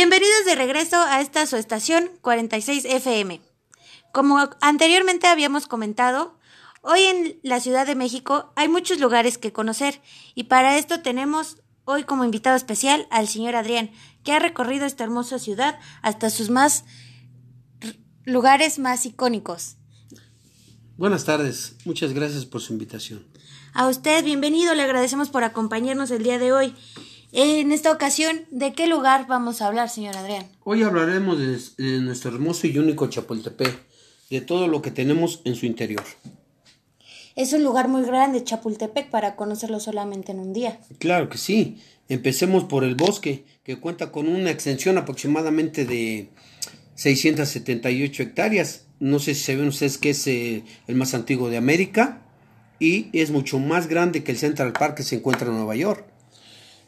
Bienvenidos de regreso a esta su estación 46 FM. Como anteriormente habíamos comentado, hoy en la Ciudad de México hay muchos lugares que conocer y para esto tenemos hoy como invitado especial al señor Adrián, que ha recorrido esta hermosa ciudad hasta sus más lugares más icónicos. Buenas tardes, muchas gracias por su invitación. A usted, bienvenido, le agradecemos por acompañarnos el día de hoy. En esta ocasión, ¿de qué lugar vamos a hablar, señor Adrián? Hoy hablaremos de, nuestro hermoso y único Chapultepec, de todo lo que tenemos en su interior. Es un lugar muy grande, Chapultepec, para conocerlo solamente en un día. Claro que sí. Empecemos por el bosque, que cuenta con una extensión aproximadamente de 678 hectáreas. No sé si saben ustedes que es eh, el más antiguo de América y es mucho más grande que el Central Park que se encuentra en Nueva York.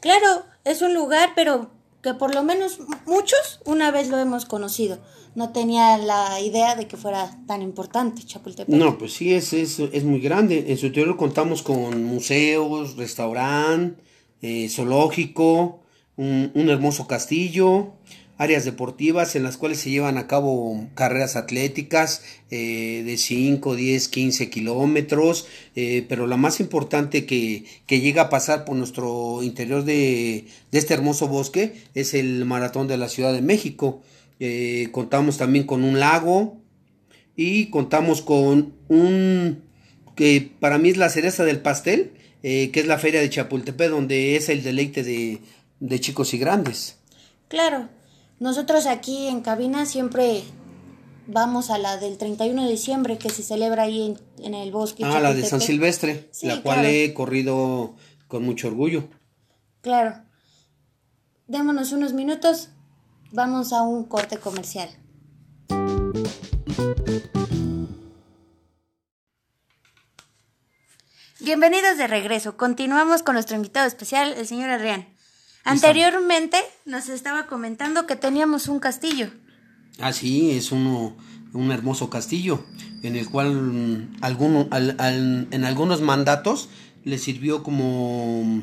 Claro, es un lugar, pero que por lo menos muchos una vez lo hemos conocido. No tenía la idea de que fuera tan importante Chapultepec. No, pues sí, es, es, es muy grande. En su interior contamos con museos, restaurante, eh, zoológico, un, un hermoso castillo, áreas deportivas en las cuales se llevan a cabo carreras atléticas eh, de 5, 10, 15 kilómetros, eh, pero la más importante que, que, llega a pasar por nuestro interior de, este hermoso bosque es el maratón de la Ciudad de México. Eh, contamos también con un lago y contamos con un que para mí es la cereza del pastel, que es la feria de Chapultepec, donde es el deleite de, de chicos y grandes. Claro, nosotros aquí en cabina siempre vamos a la del 31 de diciembre que se celebra ahí en, el bosque. Ah, la de San Silvestre, la cual he corrido con mucho orgullo. Claro. Démonos unos minutos, vamos a un corte comercial. Bienvenidos de regreso. Continuamos con nuestro invitado especial, el señor Adrián. Anteriormente nos estaba comentando que teníamos un castillo. Ah, sí, es uno, un hermoso castillo en el cual mm, alguno, en algunos mandatos le sirvió como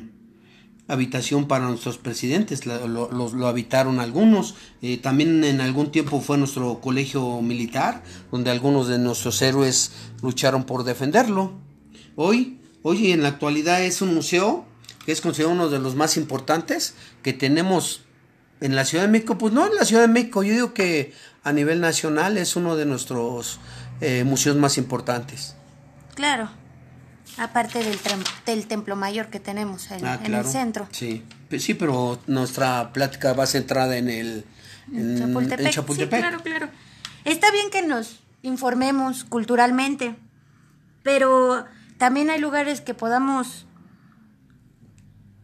habitación para nuestros presidentes, lo, lo, habitaron algunos, eh, también en algún tiempo fue nuestro colegio militar, donde algunos de nuestros héroes lucharon por defenderlo. Hoy, hoy en la actualidad es un museo que es considerado uno de los más importantes que tenemos en la Ciudad de México. Pues no en la Ciudad de México, yo digo que a nivel nacional es uno de nuestros eh, museos más importantes. Claro, aparte del, del templo mayor que tenemos en, ah, el centro. Sí, sí, pero nuestra plática va centrada en el en, Chapultepec. claro, claro. Está bien que nos informemos culturalmente, pero también hay lugares que podamos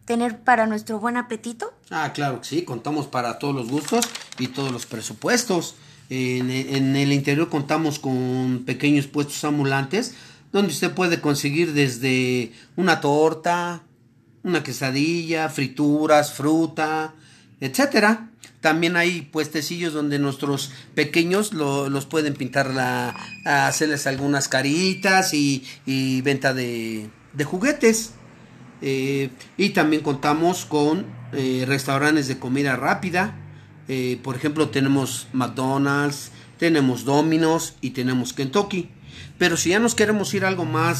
tener para nuestro buen apetito? Ah, claro que sí, contamos para todos los gustos y todos los presupuestos. En, el interior contamos con pequeños puestos ambulantes donde usted puede conseguir desde una torta, una quesadilla, frituras, fruta, etcétera. También hay puestecillos donde nuestros pequeños los pueden pintar, la, hacerles algunas caritas y, venta de juguetes. Eh, y también contamos con eh, restaurantes de comida rápida. Eh, por ejemplo, tenemos McDonald's, tenemos Domino's y tenemos Kentucky. Pero si ya nos queremos ir a algo más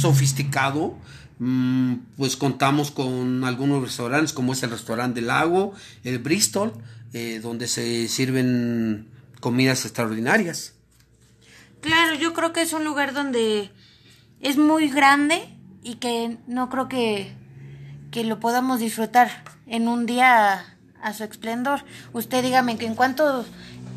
sofisticado, mm, pues contamos con algunos restaurantes como es el restaurante del lago, el Bristol, donde se sirven comidas extraordinarias. Claro, yo creo que es un lugar donde es muy grande y que no creo que, que lo podamos disfrutar en un día a, su esplendor. Usted dígame que en cuánto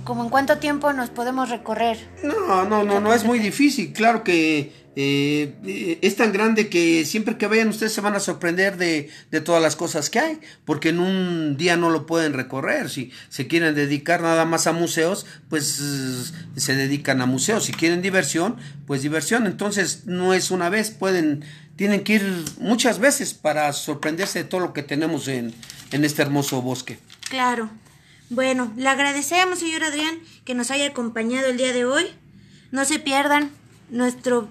como en cuánto tiempo nos podemos recorrer. No, no, no, no es muy difícil. Claro que eh, es tan grande que siempre que vayan ustedes se van a sorprender de, de, todas las cosas que hay, porque en un día no lo pueden recorrer. Si se quieren dedicar nada más a museos, pues se dedican a museos. Si quieren diversión, pues diversión. Entonces no es una vez, pueden tienen que ir muchas veces para sorprenderse de todo lo que tenemos en, en este hermoso bosque. Claro. Bueno, le agradecemos, señor Adrián, que nos haya acompañado el día de hoy. No se pierdan nuestro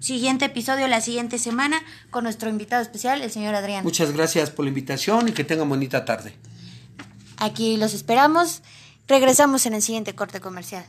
siguiente episodio la siguiente semana con nuestro invitado especial, el señor Adrián. Muchas gracias por la invitación y que tengan bonita tarde. Aquí los esperamos. Regresamos en el siguiente corte comercial.